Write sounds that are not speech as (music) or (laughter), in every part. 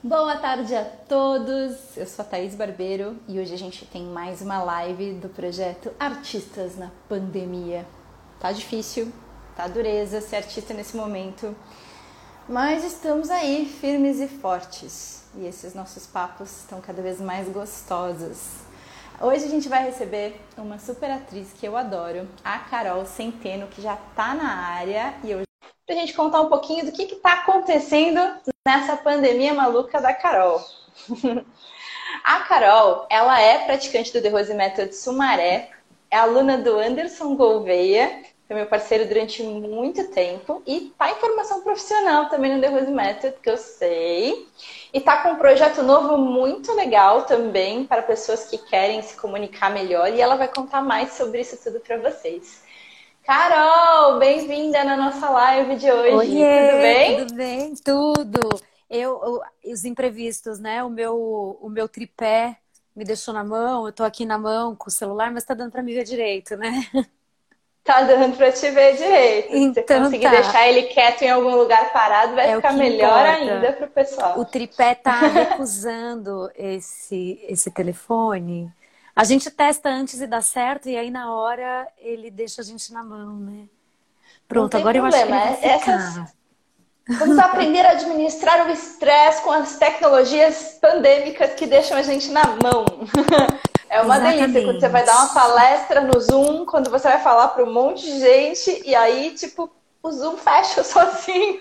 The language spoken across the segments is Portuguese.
Boa tarde a todos, eu sou a Thaís Barbeiro e hoje a gente tem mais uma live do projeto Artistas na Pandemia. Tá difícil, tá dureza ser artista nesse momento, mas estamos aí firmes e fortes e esses nossos papos estão cada vez mais gostosos. Hoje a gente vai receber uma super atriz que eu adoro, a Carol Centeno, que já tá na área e eu pra gente contar um pouquinho do que está acontecendo nessa pandemia maluca da Carol. (laughs) a Carol, ela é praticante do The Rose Method Sumaré, é aluna do Anderson Gouveia, foi meu parceiro durante muito tempo e tá em formação profissional também no The Rose Method, que eu sei. E tá com um projeto novo muito legal também para pessoas que querem se comunicar melhor e ela vai contar mais sobre isso tudo para vocês. Carol, bem-vinda na nossa live de hoje. Oiê, tudo bem? Tudo bem, tudo. Eu, eu, os imprevistos, né? O meu, o meu tripé me deixou na mão, eu tô aqui na mão com o celular, mas tá dando para me ver direito, né? Tá dando para te ver direito. Então, Se conseguir tá. deixar ele quieto em algum lugar parado, vai é ficar melhor importa. ainda pro pessoal. O tripé tá recusando (laughs) esse, esse telefone. A gente testa antes e dá certo, e aí na hora ele deixa a gente na mão, né? Pronto, agora problema. eu acho que ele vai ficar. Essas... Vamos aprender a administrar o estresse com as tecnologias pandêmicas que deixam a gente na mão. (laughs) É uma Exatamente. delícia quando você vai dar uma palestra no Zoom, quando você vai falar para um monte de gente, e aí, tipo, o Zoom fecha (laughs) sozinho,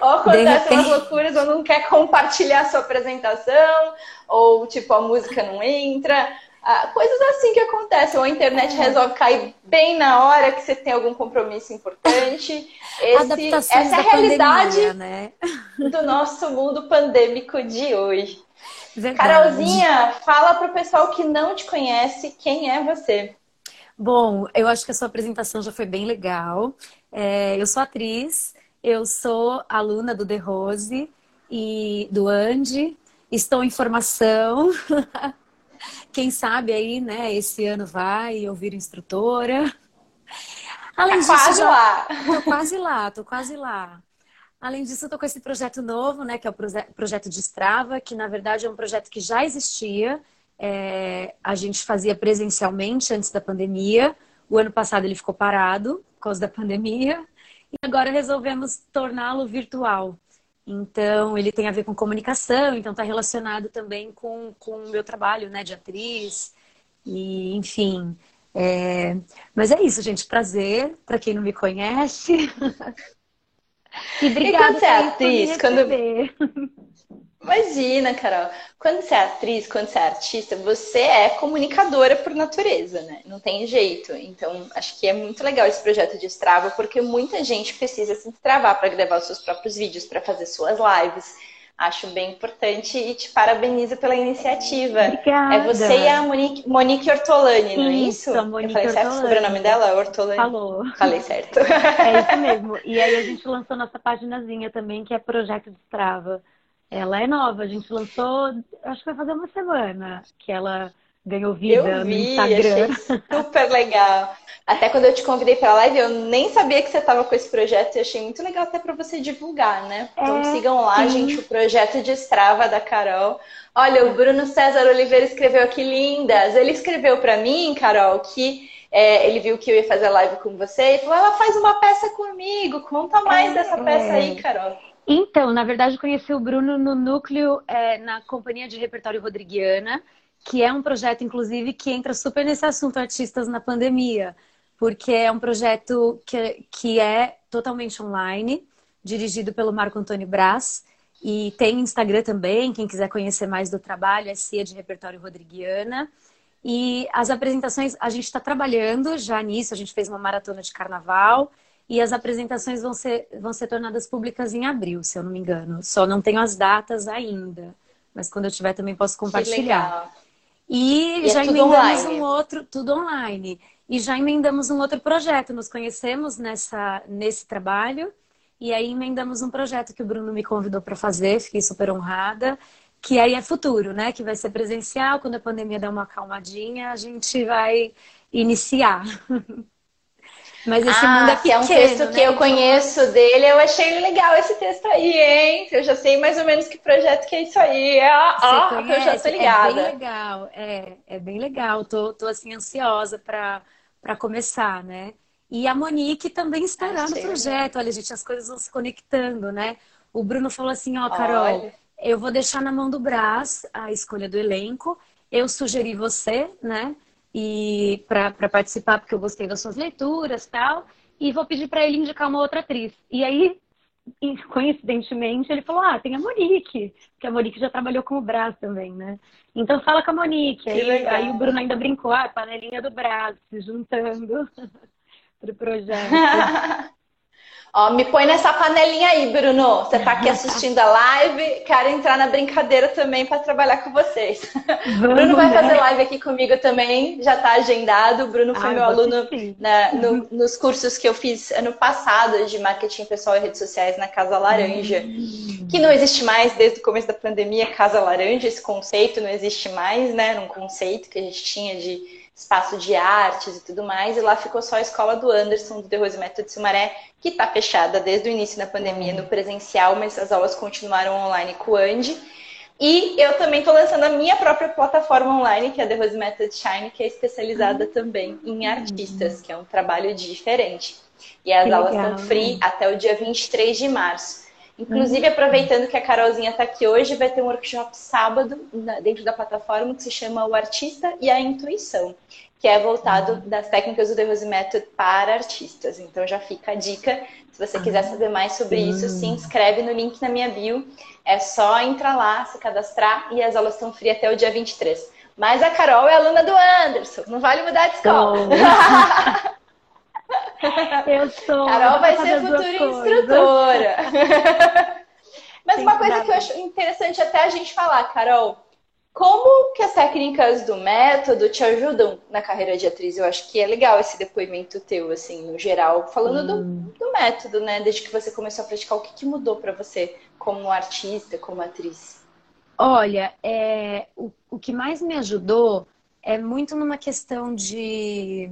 ou acontece umas loucuras, ou não quer compartilhar a sua apresentação, ou tipo, a música não entra. Ah, coisas assim que acontecem. Ou a internet é. resolve cair bem na hora que você tem algum compromisso importante. Esse, essa é a realidade pandemia, né? do nosso mundo pandêmico de hoje. Verdade. Carolzinha, fala para o pessoal que não te conhece quem é você. Bom, eu acho que a sua apresentação já foi bem legal. É, eu sou atriz, eu sou aluna do The Rose e do Andy, estou em formação. (laughs) Quem sabe aí, né, esse ano vai, eu viro instrutora. Além tá disso, quase já... lá. Tô quase lá, tô quase lá. Além disso, eu tô com esse projeto novo, né, que é o projeto de Strava, que na verdade é um projeto que já existia. É... a gente fazia presencialmente antes da pandemia. O ano passado ele ficou parado por causa da pandemia. E agora resolvemos torná-lo virtual. Então, ele tem a ver com comunicação, então está relacionado também com, com o meu trabalho né, de atriz. E, enfim. É... Mas é isso, gente. Prazer para quem não me conhece. (laughs) e obrigada e quando você é atriz, quando... (laughs) Imagina, Carol. Quando você é atriz, quando você é artista, você é comunicadora por natureza, né? Não tem jeito. Então, acho que é muito legal esse projeto de Strava, porque muita gente precisa se destravar para gravar os seus próprios vídeos, para fazer suas lives. Acho bem importante e te parabenizo pela iniciativa. Obrigada. É você e a Monique, Monique Ortolani, não é isso? isso? Monique Eu falei certo o sobrenome dela? Ortolani? Falou. Falei certo. É isso mesmo. E aí a gente lançou nossa paginazinha também, que é Projeto de Strava. Ela é nova, a gente lançou, acho que vai fazer uma semana que ela ganhou vida eu vi, no Instagram. Achei (laughs) super legal. Até quando eu te convidei para a live, eu nem sabia que você estava com esse projeto e achei muito legal até para você divulgar, né? Então é, sigam lá, sim. gente, o projeto de Strava da Carol. Olha, o Bruno César Oliveira escreveu aqui lindas. Ele escreveu para mim, Carol, que é, ele viu que eu ia fazer live com você e falou: ela faz uma peça comigo. Conta mais é, dessa peça aí, Carol. Então, na verdade, conheci o Bruno no núcleo, é, na Companhia de Repertório Rodriguiana, que é um projeto, inclusive, que entra super nesse assunto artistas na pandemia, porque é um projeto que, que é totalmente online, dirigido pelo Marco Antônio Brás, e tem Instagram também, quem quiser conhecer mais do trabalho, é CIA de Repertório Rodriguiana. E as apresentações, a gente está trabalhando já nisso, a gente fez uma maratona de carnaval, e as apresentações vão ser, vão ser tornadas públicas em abril, se eu não me engano. Só não tenho as datas ainda. Mas quando eu tiver também posso compartilhar. E, e, já é emendamos online. um outro, tudo online. E já emendamos um outro projeto. Nos conhecemos nessa, nesse trabalho. E aí emendamos um projeto que o Bruno me convidou para fazer, fiquei super honrada, que aí é futuro, né? Que vai ser presencial, quando a pandemia der uma acalmadinha, a gente vai iniciar. (laughs) Mas esse ah, mundo é pequeno, é um texto né? que eu conheço dele, eu achei legal esse texto aí, hein? Eu já sei mais ou menos que projeto que é isso aí. Ah, oh, eu já tô ligada. É bem legal, é, é bem legal. Tô, tô assim, ansiosa para começar, né? E a Monique também estará achei no projeto. Legal. Olha, gente, as coisas vão se conectando, né? O Bruno falou assim, ó, Carol, Olha. eu vou deixar na mão do Brás a escolha do elenco. Eu sugeri você, né? E para participar, porque eu gostei das suas leituras tal. E vou pedir para ele indicar uma outra atriz. E aí, coincidentemente, ele falou: Ah, tem a Monique, que a Monique já trabalhou com o Brás também, né? Então fala com a Monique. Aí, aí, o Bruno ainda brincou, ah, panelinha do Brás, se juntando (laughs) pro projeto. (laughs) Ó, me põe nessa panelinha aí, Bruno. Você tá aqui (laughs) assistindo a live, quero entrar na brincadeira também para trabalhar com vocês. Vamos, Bruno vai né? fazer live aqui comigo também, já tá agendado. O Bruno foi Ai, meu aluno na, no, nos cursos que eu fiz ano passado de marketing pessoal e redes sociais na Casa Laranja, hum. que não existe mais desde o começo da pandemia. Casa Laranja, esse conceito não existe mais, né? Era um conceito que a gente tinha de espaço de artes e tudo mais, e lá ficou só a escola do Anderson, do The Rose Method de Sumaré, que está fechada desde o início da pandemia no presencial, mas as aulas continuaram online com o Andy. E eu também estou lançando a minha própria plataforma online, que é a The Rose Method Shine, que é especializada uhum. também em artistas, que é um trabalho diferente. E as que aulas legal. estão free até o dia 23 de março. Inclusive, uhum. aproveitando que a Carolzinha está aqui hoje, vai ter um workshop sábado dentro da plataforma que se chama O Artista e a Intuição, que é voltado uhum. das técnicas do The Rose Method para artistas. Então já fica a dica. Se você quiser saber mais sobre isso, se inscreve no link na minha bio. É só entrar lá, se cadastrar e as aulas estão free até o dia 23. Mas a Carol é aluna do Anderson, não vale mudar de escola. (laughs) (laughs) Eu sou. Carol vai ser futura instrutora. (laughs) Mas Tem uma coisa que eu acho interessante até a gente falar, Carol, como que as técnicas do método te ajudam na carreira de atriz? Eu acho que é legal esse depoimento teu, assim, no geral, falando hum. do, do, método, né? Desde que você começou a praticar, o que, que mudou para você como artista, como atriz? Olha, é, o, o que mais me ajudou é muito numa questão de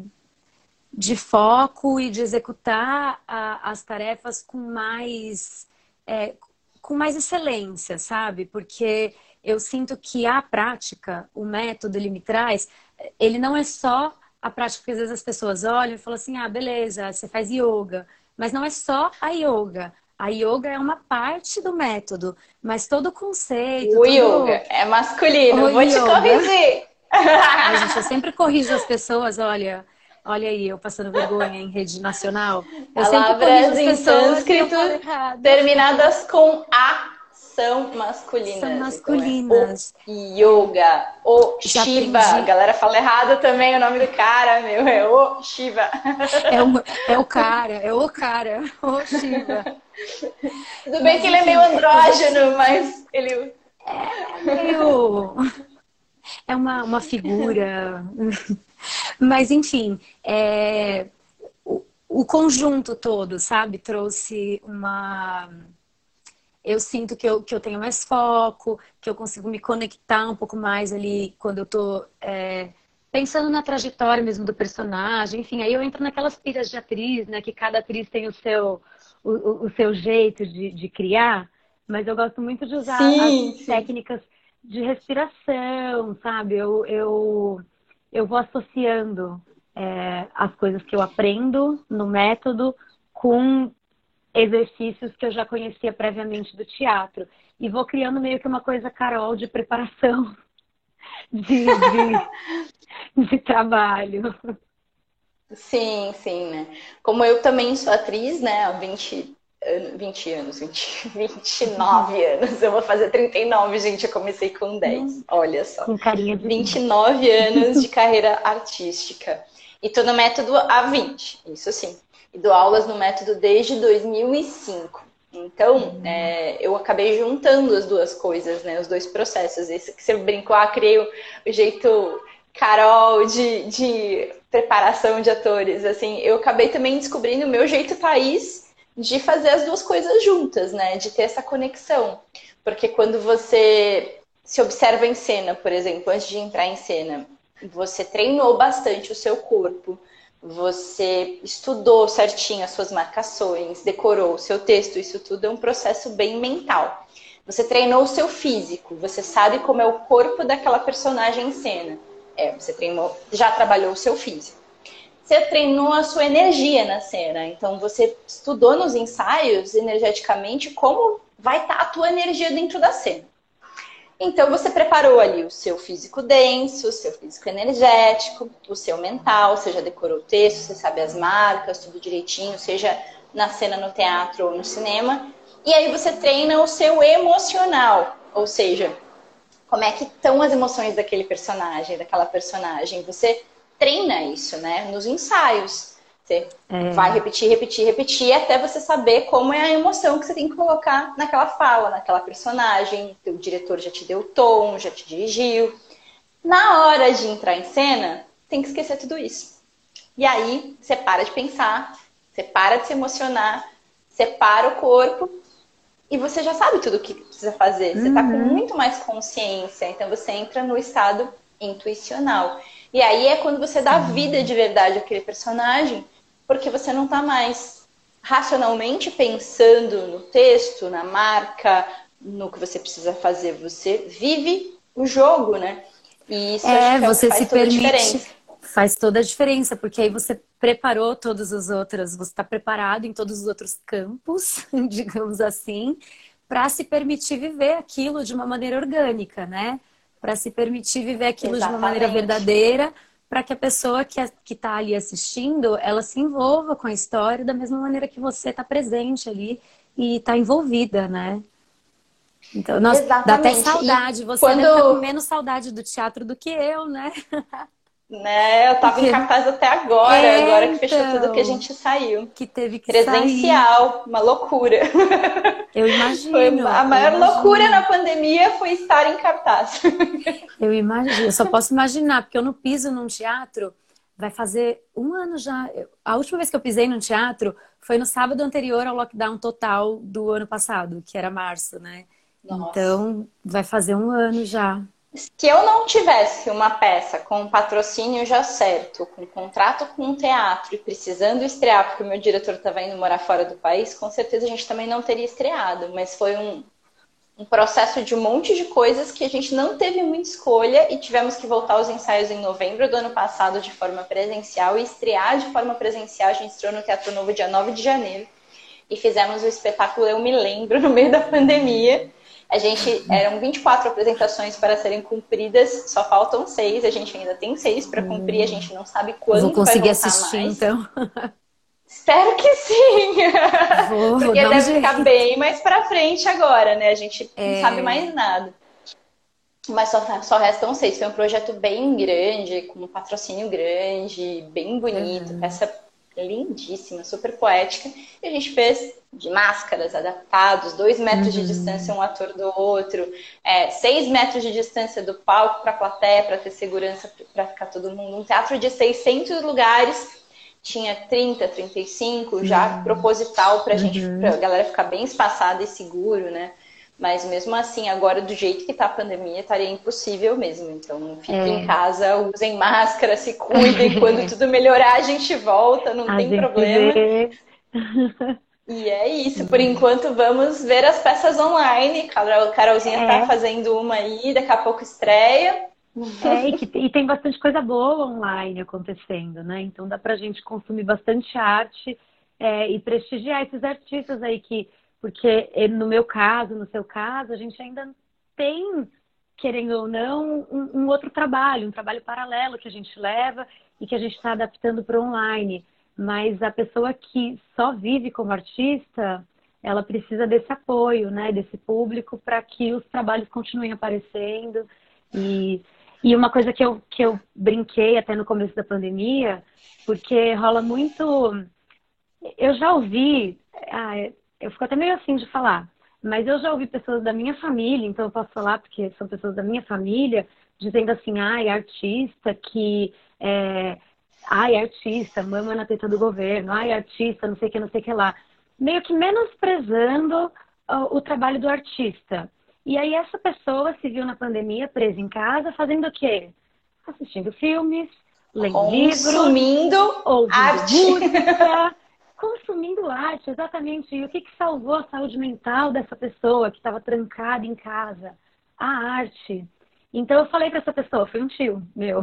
de foco e de executar a, as tarefas com mais, é, com mais excelência, sabe? Porque eu sinto que a prática, o método, ele me traz, ele não é só a prática que às vezes as pessoas olham e falam assim, ah, beleza, você faz yoga. Mas não é só a yoga. A yoga é uma parte do método, mas todo o conceito. O todo... yoga é masculino, o vou yoga... te corrigir. (laughs) Ai, gente, eu sempre corrijo as pessoas, olha, Olha aí, eu passando vergonha em rede nacional. Eu Palavras em sânscrito terminadas com A são masculinas. São masculinas. Então é o yoga, o Já Shiva. Aprendi. A galera fala errado também o nome do cara, meu. É o Shiva. É o, é o cara, é o cara, o Shiva. Tudo bem mas, que ele é meio andrógeno, mas ele. É meio. É uma, uma figura. Mas, enfim, é, o, o conjunto todo, sabe, trouxe uma eu sinto que eu, que eu tenho mais foco, que eu consigo me conectar um pouco mais ali quando eu tô é, pensando na trajetória mesmo do personagem. Enfim, aí eu entro naquelas piras de atriz, né? Que cada atriz tem o seu, o, o seu jeito de, de criar. Mas eu gosto muito de usar sim, as sim. técnicas de respiração, sabe? Eu, eu eu vou associando é, as coisas que eu aprendo no método com exercícios que eu já conhecia previamente do teatro. E vou criando meio que uma coisa Carol de preparação (laughs) de, de, de trabalho. Sim, sim, né? Como eu também sou atriz, né, há 20, 20 anos, 20, 29 (laughs) anos. Eu vou fazer 39, gente. Eu comecei com 10. Hum, Olha só. Com carinha de 29 (laughs) anos de carreira artística. E tô no método há 20, isso sim. E dou aulas no método desde 2005. Então, hum. é, eu acabei juntando as duas coisas, né? Os dois processos. Esse que você brincou, ah, criei o, o jeito Carol de, de preparação de atores. Assim, eu acabei também descobrindo o meu jeito país de fazer as duas coisas juntas, né? De ter essa conexão. Porque quando você se observa em cena, por exemplo, antes de entrar em cena, você treinou bastante o seu corpo, você estudou certinho as suas marcações, decorou o seu texto, isso tudo é um processo bem mental. Você treinou o seu físico, você sabe como é o corpo daquela personagem em cena. É, você treinou, já trabalhou o seu físico. Você treinou a sua energia na cena. Então você estudou nos ensaios energeticamente como vai estar tá a tua energia dentro da cena. Então você preparou ali o seu físico denso, o seu físico energético, o seu mental, você já decorou o texto, você sabe as marcas, tudo direitinho, seja na cena no teatro ou no cinema. E aí você treina o seu emocional, ou seja, como é que estão as emoções daquele personagem, daquela personagem. Você treina isso, né, nos ensaios. Você é. vai repetir, repetir, repetir até você saber como é a emoção que você tem que colocar naquela fala, naquela personagem. O diretor já te deu o tom, já te dirigiu. Na hora de entrar em cena, tem que esquecer tudo isso. E aí você para de pensar, você para de se emocionar, você para o corpo e você já sabe tudo o que precisa fazer. Você está com uhum. muito mais consciência, então você entra no estado intuicional. E aí é quando você dá vida de verdade àquele personagem porque você não está mais racionalmente pensando no texto, na marca, no que você precisa fazer. Você vive o jogo, né? E isso é, que é você se permite. Faz toda a diferença, porque aí você preparou todos os outros, você está preparado em todos os outros campos, (laughs) digamos assim, para se permitir viver aquilo de uma maneira orgânica, né? Para se permitir viver aquilo Exatamente. de uma maneira verdadeira, para que a pessoa que está ali assistindo, ela se envolva com a história da mesma maneira que você está presente ali e está envolvida, né? Então, nossa, Exatamente. dá até saudade. Você quando... estar com menos saudade do teatro do que eu, né? (laughs) Né? Eu tava em cartaz até agora, é, agora que fechou tudo que a então, gente saiu. Que teve que Presencial, sair. uma loucura. Eu (laughs) imagino. Foi a maior loucura na pandemia foi estar em cartaz. (laughs) Eu imagino, eu só posso imaginar, porque eu não piso num teatro, vai fazer um ano já. A última vez que eu pisei num teatro foi no sábado anterior ao lockdown total do ano passado, que era março, né? Nossa. Então, vai fazer um ano já. Se eu não tivesse uma peça com um patrocínio já certo, com um contrato com um teatro e precisando estrear, porque o meu diretor estava indo morar fora do país, com certeza a gente também não teria estreado. Mas foi um, um processo de um monte de coisas que a gente não teve muita escolha e tivemos que voltar aos ensaios em novembro do ano passado de forma presencial e estrear de forma presencial. A gente estreou no Teatro Novo dia 9 de janeiro e fizemos o espetáculo Eu Me Lembro (laughs) no meio da pandemia. A gente eram 24 apresentações para serem cumpridas, só faltam seis. A gente ainda tem seis para cumprir. A gente não sabe quando Vou conseguir assistir, mais. então. Espero que sim. (laughs) Vou, Porque vou deve um ficar bem mais para frente agora, né? A gente é... não sabe mais nada. Mas só, só restam seis. Foi um projeto bem grande, com um patrocínio grande, bem bonito, uhum. peça lindíssima, super poética. E a gente fez de máscaras adaptados, dois metros uhum. de distância um ator do outro, é, seis metros de distância do palco para a plateia para ter segurança para ficar todo mundo. Um teatro de 600 lugares tinha 30, 35 já uhum. proposital para a gente, uhum. para a galera ficar bem espaçada e seguro, né? Mas mesmo assim, agora do jeito que está a pandemia, estaria impossível mesmo. Então, fiquem é. em casa, usem máscara, se cuidem. Quando (laughs) tudo melhorar, a gente volta, não a tem problema. E é isso, por enquanto vamos ver as peças online. Carol, Carolzinha está é. fazendo uma aí, daqui a pouco estreia. É, e, que, e, tem bastante coisa boa online acontecendo, né? Então dá pra gente consumir bastante arte é, e prestigiar esses artistas aí que, porque no meu caso, no seu caso, a gente ainda tem, querendo ou não, um, um outro trabalho, um trabalho paralelo que a gente leva e que a gente está adaptando para online. Mas a pessoa que só vive como artista, ela precisa desse apoio, né, desse público para que os trabalhos continuem aparecendo. E, e uma coisa que eu, que eu brinquei até no começo da pandemia, porque rola muito. Eu já ouvi, ah, eu fico até meio assim de falar, mas eu já ouvi pessoas da minha família, então eu posso falar porque são pessoas da minha família, dizendo assim, ai, artista que é, ai, artista, mama na teta do governo, ai, artista, não sei o que, não sei o que lá. Meio que menosprezando o, o trabalho do artista. E aí essa pessoa se viu na pandemia presa em casa fazendo o quê? Assistindo filmes, lendo consumindo livro, ouvindo arte. música, (laughs) consumindo arte, exatamente. E o que, que salvou a saúde mental dessa pessoa que estava trancada em casa? A arte. Então eu falei para essa pessoa, foi um tio meu.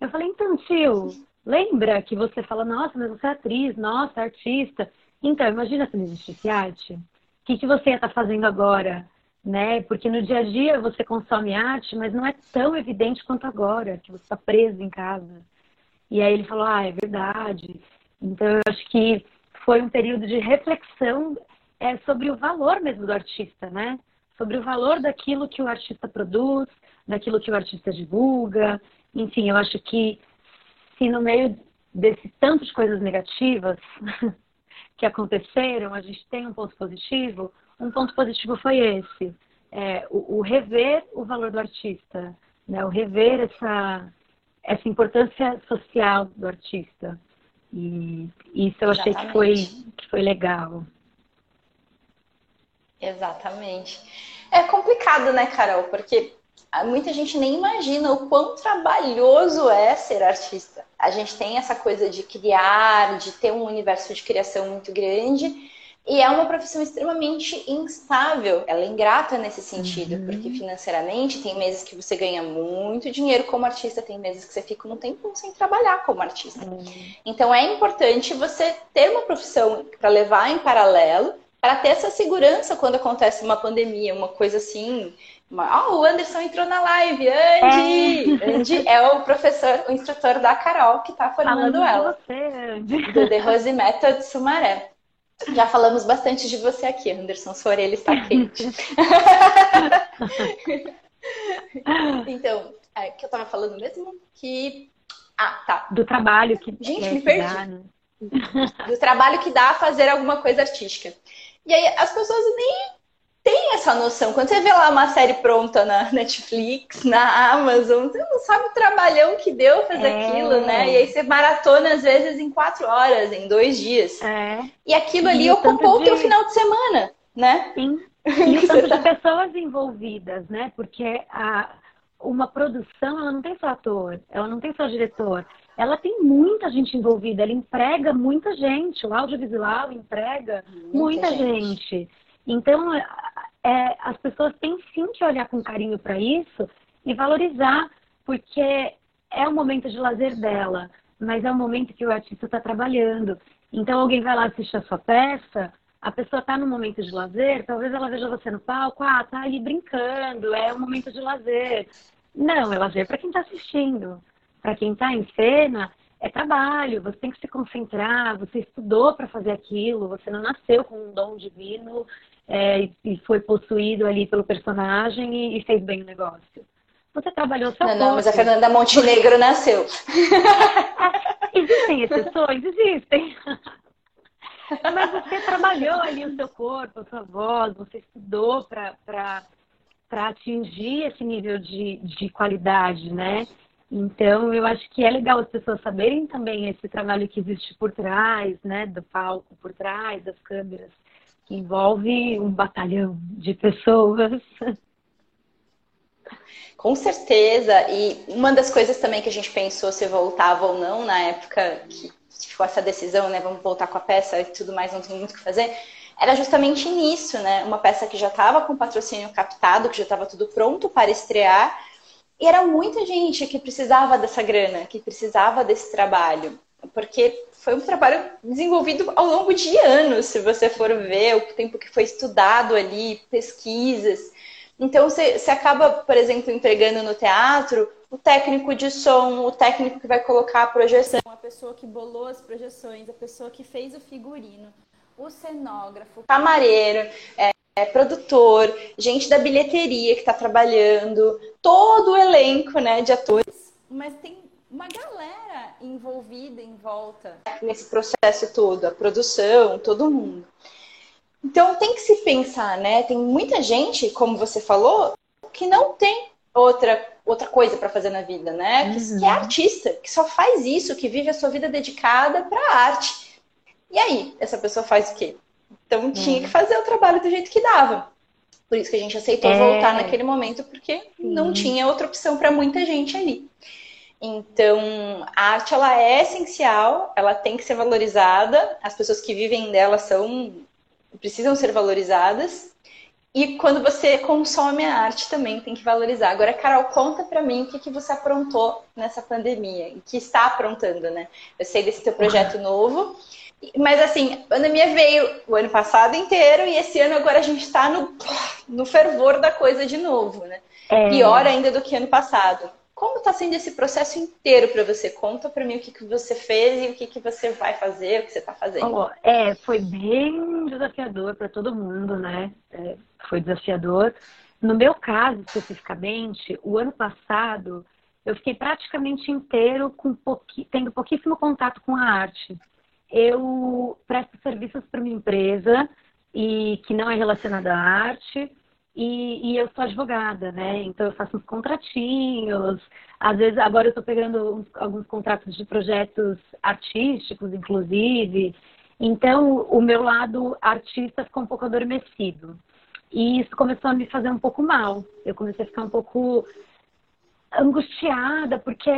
Eu falei, então, tio, lembra que você fala, nossa, mas você é atriz, nossa, artista. Então, imagina se não existisse arte. O que, que você ia estar tá fazendo agora? Né? Porque no dia a dia você consome arte, mas não é tão evidente quanto agora, que você está preso em casa. E aí ele falou, ah, é verdade. Então eu acho que foi um período de reflexão é, sobre o valor mesmo do artista, né? Sobre o valor daquilo que o artista produz, daquilo que o artista divulga. Enfim, eu acho que se no meio desse tanto de coisas negativas (laughs) que aconteceram, a gente tem um ponto positivo, um ponto positivo foi esse. É, o, o, rever o valor do artista, né? o rever essa, essa importância social do artista. E isso eu achei que foi, que foi legal. Exatamente. É complicado, né, Carol? Porque muita gente nem imagina o quão trabalhoso é ser artista. A gente tem essa coisa de criar, de ter um universo de criação muito grande, e é uma profissão extremamente instável. Ela é ingrata nesse sentido, uhum. porque financeiramente tem meses que você ganha muito dinheiro como artista, tem meses que você fica um tempo sem trabalhar como artista. Uhum. Então é importante você ter uma profissão para levar em paralelo, para ter essa segurança quando acontece uma pandemia, uma coisa assim. Uma... Oh, o Anderson entrou na live, Andy! É. Andy é o professor, o instrutor da Carol que está formando Falando ela. Você, Andy. Do The Rose Method Sumaré. Já falamos bastante de você aqui, Anderson. Sua orelha está quente. (laughs) então, é, que eu estava falando mesmo? Que. Ah, tá. Do trabalho que. Gente, me perdi. Dá, né? Do trabalho que dá a fazer alguma coisa artística. E aí as pessoas nem tem essa noção. Quando você vê lá uma série pronta na Netflix, na Amazon, você não sabe o trabalhão que deu fazer é. aquilo, né? E aí você maratona às vezes em quatro horas, em dois dias. É. E aquilo ali e ocupou o teu final de semana, né? Sim. (laughs) E o tanto de pessoas envolvidas, né? Porque a, uma produção, ela não tem só ator, ela não tem só diretor. Ela tem muita gente envolvida, ela emprega muita gente. O audiovisual emprega muita, muita gente. gente. Então, é, as pessoas têm sim que olhar com carinho para isso e valorizar, porque é o momento de lazer dela, mas é o momento que o artista está trabalhando. Então, alguém vai lá assistir a sua peça, a pessoa está no momento de lazer, talvez ela veja você no palco, ah, tá ali brincando, é um momento de lazer. Não, é lazer para quem está assistindo. Para quem está em cena, é trabalho, você tem que se concentrar, você estudou para fazer aquilo, você não nasceu com um dom divino é, e foi possuído ali pelo personagem e, e, fez bem o negócio. Você trabalhou seu Não, não, mas a Fernanda Montenegro nasceu. (laughs) existem exceções? Existem. (laughs) mas você trabalhou ali o seu corpo, a sua voz, você estudou para atingir esse nível de, de qualidade, né? Então, eu acho que é legal as pessoas saberem também esse trabalho que existe por trás, né, do palco, por trás das câmeras que envolve um batalhão de pessoas. (laughs) Com certeza. E uma das coisas também que a gente pensou se voltava ou não na época que ficou essa decisão, né? Vamos voltar com a peça e tudo mais, não tem muito o que fazer. Era justamente nisso, né? Uma peça que já estava com patrocínio captado, que já estava tudo pronto para estrear. E era muita gente que precisava dessa grana, que precisava desse trabalho. Porque foi um trabalho desenvolvido ao longo de anos, se você for ver o tempo que foi estudado ali, pesquisas. Então, você, acaba, por exemplo, empregando no teatro o técnico de som, o técnico que vai colocar a projeção, a pessoa que bolou as projeções, a pessoa que fez o figurino, o cenógrafo, camareiro, é, é, produtor, gente da bilheteria que está trabalhando, todo o elenco né, de atores. Mas tem uma galera envolvida em volta nesse processo todo, a produção, todo mundo. Então tem que se pensar, né? Tem muita gente, como você falou, que não tem outra outra coisa para fazer na vida, né? Uhum. Que, que, é artista, que só faz isso, que vive a sua vida dedicada para arte. E aí, essa pessoa faz o quê? Então uhum. tinha que fazer o trabalho do jeito que dava. Por isso que a gente aceitou é... voltar naquele momento, porque não tinha outra opção para muita gente ali. Então, a arte ela é essencial, ela tem que ser valorizada. As pessoas que vivem dela são precisam ser valorizadas. E quando você consome a arte também tem que valorizar. Agora, Carol, conta para mim o que, que você aprontou nessa pandemia, e que está aprontando, né? Eu sei desse teu projeto novo, mas assim, a pandemia veio o ano passado inteiro e esse ano agora a gente está no, no fervor da coisa de novo, né? É... Pior ainda do que ano passado. Como está sendo esse processo inteiro para você? Conta para mim o que, que você fez e o que, que você vai fazer, o que você está fazendo. Oh, é, foi bem desafiador para todo mundo, né? É, foi desafiador. No meu caso, especificamente, o ano passado, eu fiquei praticamente inteiro com pouqui, tendo pouquíssimo contato com a arte. Eu presto serviços para uma empresa e que não é relacionada à arte e, e, eu sou advogada, né? Então eu faço uns contratinhos. Às vezes, agora eu estou pegando uns, alguns contratos de projetos artísticos, inclusive. Então o meu lado artista ficou um pouco adormecido. E isso começou a me fazer um pouco mal. Eu comecei a ficar um pouco angustiada, porque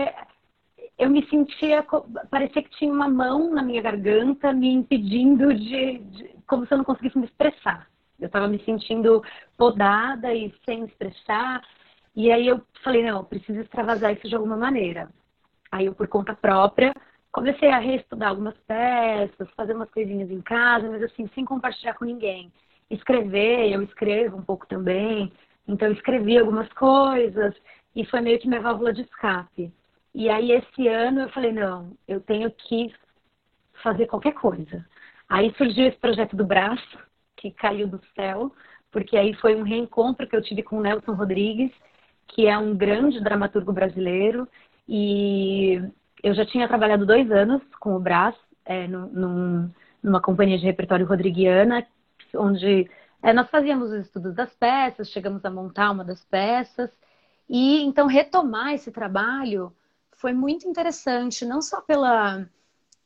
eu me sentia, parecia que tinha uma mão na minha garganta me impedindo de, de como se eu não conseguisse me expressar. Eu estava me sentindo podada e sem expressar. E aí eu falei, não, preciso extravasar isso de alguma maneira. Aí eu, por conta própria, comecei a reestudar algumas peças, fazer umas coisinhas em casa, mas assim, sem compartilhar com ninguém. Escrever, eu escrevo um pouco também. Então, eu escrevi algumas coisas e foi meio que minha válvula de escape. E aí, esse ano, eu falei, não, eu tenho que fazer qualquer coisa. Aí surgiu esse projeto do braço, que caiu do céu, porque aí foi um reencontro que eu tive com o Nelson Rodrigues, que é um grande dramaturgo brasileiro, e eu já tinha trabalhado dois anos com o Brás, é, num, numa companhia de repertório rodriguiana, onde é, nós fazíamos os estudos das peças, chegamos a montar uma das peças, e então retomar esse trabalho foi muito interessante, não só pela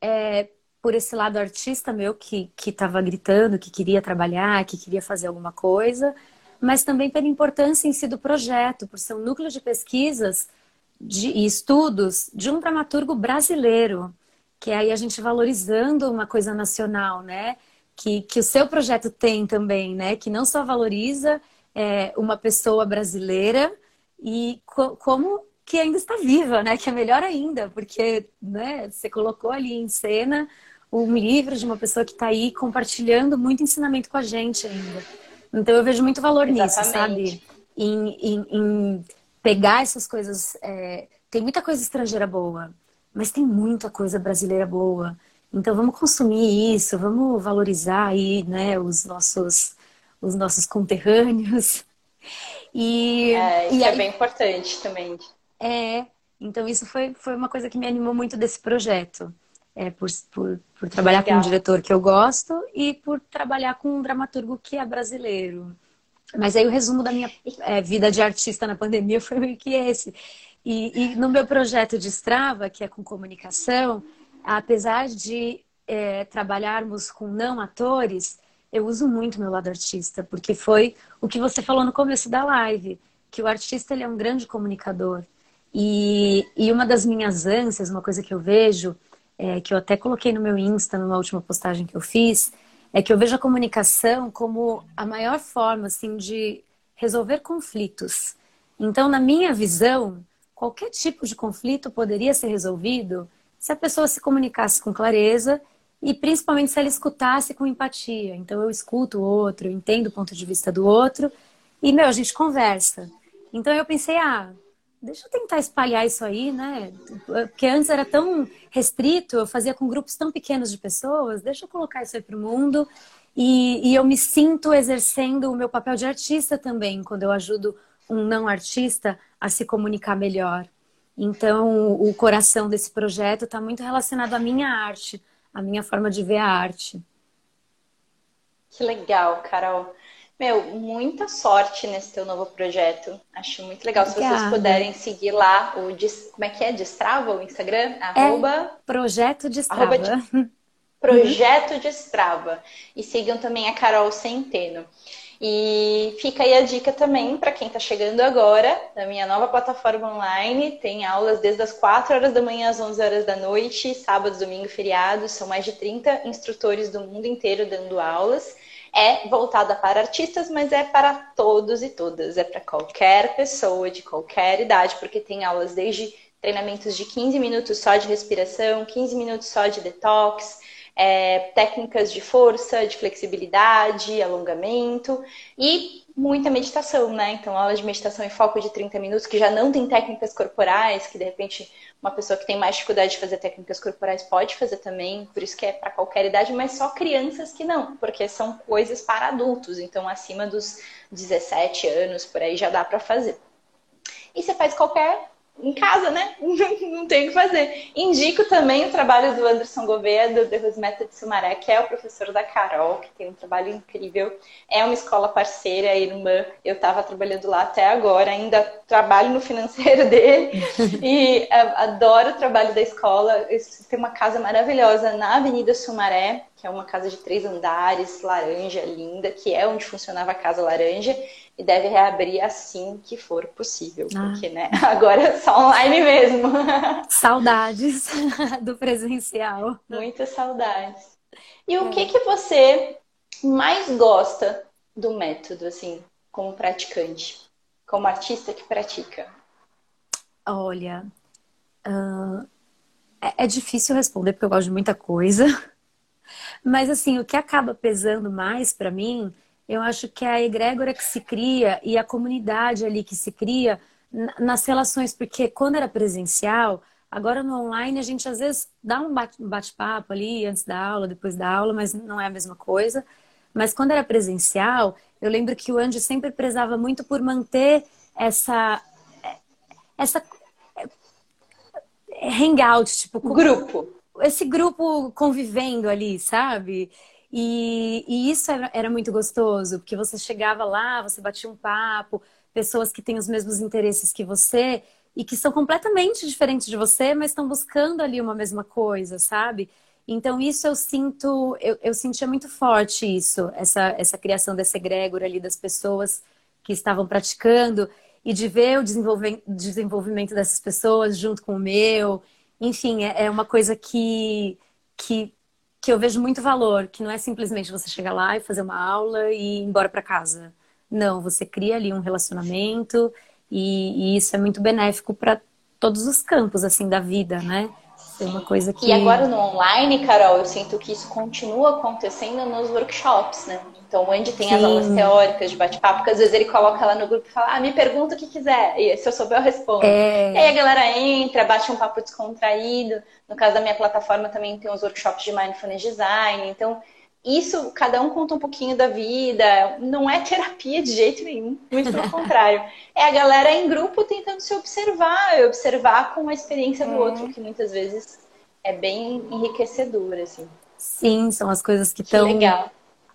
é, por esse lado artista meu que estava gritando, que queria trabalhar, que queria fazer alguma coisa, mas também pela importância em si do projeto, por ser um núcleo de pesquisas de, e estudos de um dramaturgo brasileiro, que é aí a gente valorizando uma coisa nacional, né? Que, que o seu projeto tem também, né? Que não só valoriza é, uma pessoa brasileira e co como que ainda está viva, né? Que é melhor ainda, porque né, você colocou ali em cena um livro de uma pessoa que está aí compartilhando muito ensinamento com a gente ainda. Então eu vejo muito valor Exatamente. nisso, sabe? Em, em, em, pegar essas coisas. É... Tem muita coisa estrangeira boa, mas tem muita coisa brasileira boa. Então vamos consumir isso, vamos valorizar aí, né, os nossos, os nossos conterrâneos. (laughs) E, é, isso e é aí, é bem importante também. É, então isso foi, foi uma coisa que me animou muito desse projeto é, por, por, por trabalhar Legal. com um diretor que eu gosto e por trabalhar com um dramaturgo que é brasileiro. Mas aí o resumo da minha é, vida de artista na pandemia foi meio que esse. E, e, no meu projeto de Strava, que é com comunicação, apesar de é, trabalharmos com não atores, eu uso muito meu lado artista, porque foi o que você falou no começo da live, que o artista ele é um grande comunicador. E, e uma das minhas ânsias, uma coisa que eu vejo, é, que eu até coloquei no meu Insta, numa última postagem que eu fiz, é que eu vejo a comunicação como a maior forma assim, de resolver conflitos. Então, na minha visão, qualquer tipo de conflito poderia ser resolvido se a pessoa se comunicasse com clareza e principalmente se ela escutasse com empatia. Então, eu escuto o outro, eu entendo o ponto de vista do outro e, meu, a gente conversa. Então, eu pensei, ah, deixa eu tentar espalhar isso aí, né? Porque antes era tão restrito, eu fazia com grupos tão pequenos de pessoas, deixa eu colocar isso aí para o mundo. E, e, eu me sinto exercendo o meu papel de artista também, quando eu ajudo um não artista a se comunicar melhor. Então, o coração desse projeto está muito relacionado à minha arte, à minha forma de ver a arte. Que legal, Carol. Meu, muita sorte nesse teu novo projeto. Acho muito legal. Obrigada. Se vocês puderem seguir lá o como é que é? Destrava o Instagram? É arroba... Projeto Destrava. Arroba de... (laughs) Projeto Destrava. E sigam também a Carol Centeno. E fica aí a dica também para quem está chegando agora, da minha nova plataforma online. Tem aulas desde as 4 horas da manhã às 11 horas da noite, sábado, domingo, feriado. São mais de 30 instrutores do mundo inteiro dando aulas. É voltada para artistas, mas é para todos e todas. É para qualquer pessoa de qualquer idade, porque tem aulas desde treinamentos de 15 minutos só de respiração, 15 minutos só de detox, é, técnicas de força, de flexibilidade, alongamento e muita meditação, né? Então, aula de meditação em foco de 30 minutos, que já não tem técnicas corporais, que de repente uma pessoa que tem mais dificuldade de fazer técnicas corporais pode fazer também, por isso que é para qualquer idade, mas só crianças que não, porque são coisas para adultos, então acima dos 17 anos, por aí já dá para fazer. E você faz qualquer em casa, né? (laughs) Não tem o que fazer. Indico também o trabalho do Anderson Gouveia, do The Rose Method Sumaré, que é o professor da Carol, que tem um trabalho incrível. É uma escola parceira, irmã. Eu estava trabalhando lá até agora, ainda trabalho no financeiro (laughs) dele. (laughs) e é, adoro o trabalho da escola. Tem uma casa maravilhosa na Avenida Sumaré, que é uma casa de três andares, laranja, linda, que é onde funcionava a Casa Laranja e deve reabrir assim que for possível, ah. porque né, (laughs) agora é só online mesmo. (laughs) Saudades (laughs) do presencial. Muitas saudades. E o é. que que você mais gosta do método assim, como praticante, como artista que pratica? Olha, uh, é, é difícil responder porque eu gosto de muita coisa. Mas assim, o que acaba pesando mais para mim eu acho que é a egrégora que se cria e a comunidade ali que se cria nas relações, porque quando era presencial, agora no online a gente às vezes dá um bate-papo ali antes da aula, depois da aula, mas não é a mesma coisa. Mas quando era presencial, eu lembro que o Andy sempre prezava muito por manter essa essa hangout, tipo, grupo. Esse grupo convivendo ali, sabe? E, e isso era, era, muito gostoso, porque você chegava lá, você batia um papo, pessoas que têm os mesmos interesses que você e que são completamente diferentes de você, mas estão buscando ali uma mesma coisa, sabe? Então isso eu sinto, eu, eu sentia muito forte isso, essa, essa criação dessa egrégora ali das pessoas que estavam praticando e de ver o desenvolvimento, desenvolvimento dessas pessoas junto com o meu. Enfim, é, é uma coisa que, que que eu vejo muito valor, que não é simplesmente você chegar lá e fazer uma aula e ir embora para casa. Não, você cria ali um relacionamento e, e isso é muito benéfico para todos os campos assim da vida, né? É uma coisa que E agora no online, Carol, eu sinto que isso continua acontecendo nos workshops, né? Então, o Andy tem Sim. as aulas teóricas de bate-papo, porque às vezes ele coloca lá no grupo e fala, ah, me pergunta o que quiser. E se eu souber, eu respondo. É... E aí a galera entra, bate um papo descontraído. No caso da minha plataforma também tem os workshops de Mindfulness Design. Então, isso, cada um conta um pouquinho da vida. Não é terapia de jeito nenhum, muito pelo (laughs) contrário. É a galera em grupo tentando se observar, e observar com a experiência do é. outro, que muitas vezes é bem enriquecedora, assim. Sim, são as coisas que estão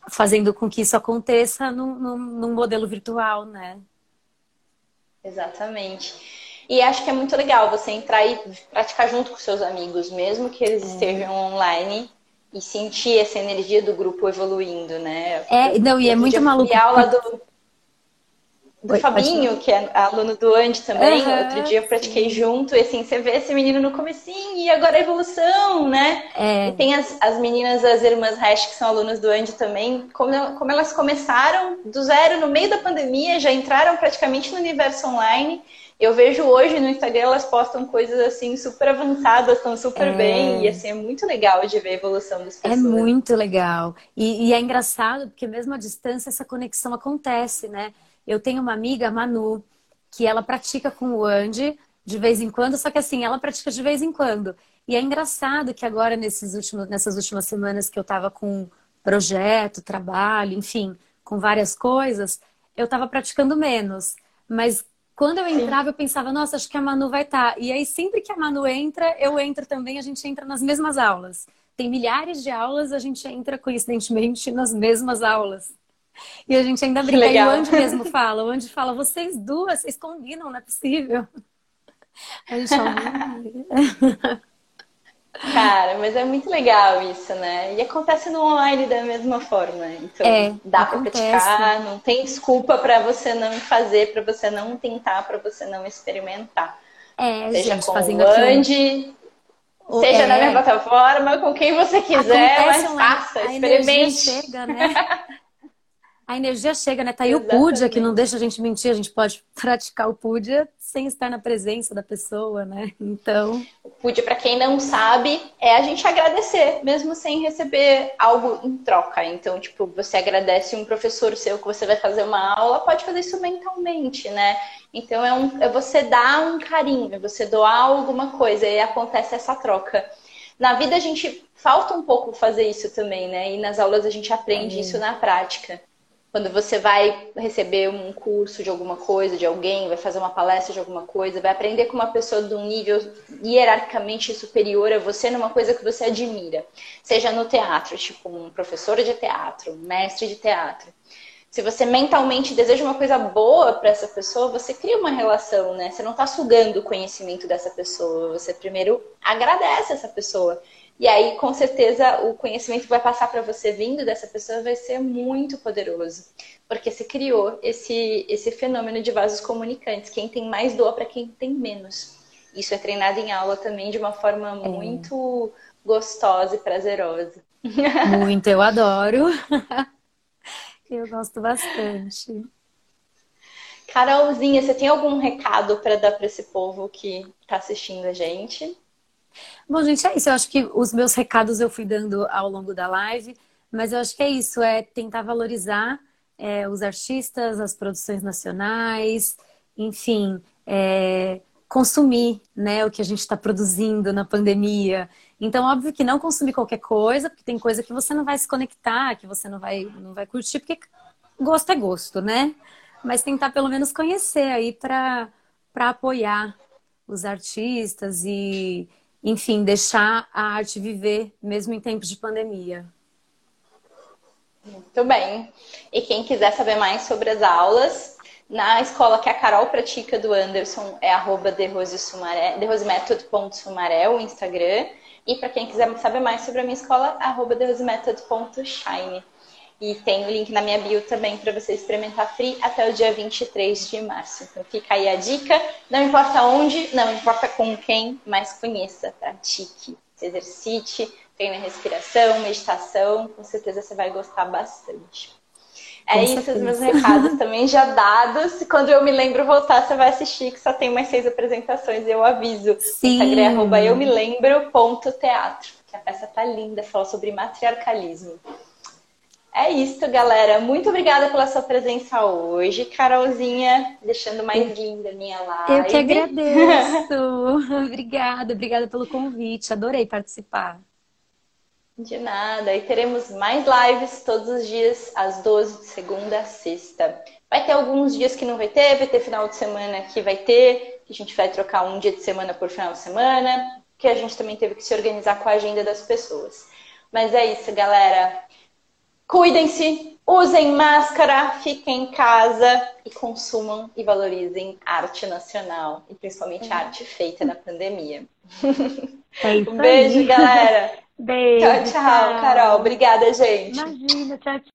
fazendo com que isso aconteça num, num, num modelo virtual, né? Exatamente. E acho que é muito legal você entrar e praticar junto com seus amigos, mesmo que eles é. estejam online, e sentir essa energia do grupo evoluindo, né? É, não, e é muito maluco. E aula do, do Oi, Fabinho, que é aluno do Andy também. Uhum, Outro dia eu pratiquei sim. junto, e assim, você vê esse menino no comecinho e agora a evolução, né? É. E tem as, as meninas, as irmãs Hash, que são alunas do Andy também, como, como elas começaram do zero no meio da pandemia, já entraram praticamente no universo online. Eu vejo hoje no Instagram elas postam coisas assim super avançadas, estão super é... bem, e assim é muito legal de ver a evolução das é pessoas. É muito legal. E, e é engraçado porque mesmo à distância essa conexão acontece, né? Eu tenho uma amiga, Manu, que ela pratica com o Andy de vez em quando, só que assim, ela pratica de vez em quando. E é engraçado que agora, nesses últimos, nessas últimas semanas que eu estava com projeto, trabalho, enfim, com várias coisas, eu estava praticando menos. Mas quando eu entrava, eu pensava, nossa, acho que a Manu vai estar. Tá. E aí, sempre que a Manu entra, eu entro também, a gente entra nas mesmas aulas. Tem milhares de aulas, a gente entra, coincidentemente, nas mesmas aulas. E a gente ainda (laughs) brinca. E o Andy mesmo fala. O Andy fala, vocês duas, vocês combinam, não é possível. A gente fala... Cara, mas é muito legal isso, né? E acontece no online da mesma forma. Então, é, dá para praticar, não tem desculpa para você não fazer, para você não tentar, para você não experimentar. É, seja gente, com fazendo o Andy, aquilo. seja é, na minha plataforma, com quem você quiser, acontece mas um- faça, a experimente. chega, né? (laughs) A energia chega, né? Tá aí o Pudia, que não deixa a gente mentir, a gente pode (laughs) praticar o Pudia sem estar na presença da pessoa, né? Então, Pude, para quem não sabe, é a gente agradecer, mesmo sem receber algo em troca. Então, tipo, você agradece um professor seu que você vai fazer uma aula, pode fazer isso mentalmente, né? Então, é, um, é você dar um carinho, é você doar alguma coisa e acontece essa troca. Na vida, a gente falta um pouco fazer isso também, né? E nas aulas a gente aprende É. isso na prática. Quando você vai receber um curso de alguma coisa, de alguém, vai fazer uma palestra de alguma coisa, vai aprender com uma pessoa de um nível hierarquicamente superior a você numa coisa que você admira. Seja no teatro, tipo um professor de teatro, um mestre de teatro. Se você mentalmente deseja uma coisa boa para essa pessoa, você cria uma relação, né? Você não está sugando o conhecimento dessa pessoa, você primeiro agradece essa pessoa. E aí, com certeza, o conhecimento que vai passar para você vindo dessa pessoa vai ser muito poderoso. Porque você criou esse, esse fenômeno de vasos comunicantes. Quem tem mais doa para quem tem menos. Isso é treinado em aula também de uma forma muito gostosa e prazerosa. muito, eu adoro. (laughs) Eu gosto bastante. Carolzinha, você tem algum recado para dar para esse povo que está assistindo a gente? Bom, gente, é isso. Eu acho que os meus recados eu fui dando ao longo da live, mas eu acho que é isso, é tentar valorizar é, os artistas, as produções nacionais, enfim, é, consumir né, o que a gente está produzindo na pandemia. Então, óbvio que não consumir qualquer coisa, porque tem coisa que você não vai se conectar, que você não vai, não vai curtir, porque gosto é gosto, né? Mas tentar pelo menos conhecer aí para apoiar os artistas e, enfim, deixar a arte viver mesmo em tempos de pandemia. Muito bem. E quem quiser saber mais sobre as aulas, na escola que a Carol pratica do Anderson é arroba derrosemethod.sumaré, o Instagram. E para quem quiser saber mais sobre a minha escola, arroba derrosemethod.shine. E tem o link na minha bio também para você experimentar free até o dia 23 de março. Então fica aí a dica. Não importa onde, não importa com quem, mas conheça, pratique, se exercite, treine a respiração, meditação. Com certeza você vai gostar bastante. É isso, certeza. os meus recados (laughs) também já dados. Quando eu me lembro voltar, você vai assistir, que só tem mais seis apresentações, eu aviso. Sim. Instagram é arroba eu me lembro ponto teatro, que a peça tá linda, fala sobre matriarcalismo. É isso, galera. Muito obrigada pela sua presença hoje, Carolzinha, deixando mais linda a minha live. Eu que agradeço. (laughs) obrigada, obrigada pelo convite. Adorei participar. De nada. E teremos mais lives todos os dias, às 12, de segunda a sexta. Vai ter alguns dias que não vai ter, vai ter final de semana que vai ter, que a gente vai trocar um dia de semana por final de semana, que a gente também teve que se organizar com a agenda das pessoas. Mas é isso, galera. Cuidem-se, usem máscara, fiquem em casa e consumam e valorizem arte nacional, e principalmente arte feita na pandemia. É Um beijo, aí. galera. (laughs) Beijo. Tchau, tchau, Carol. Obrigada, gente. Imagina, tchau, tchau.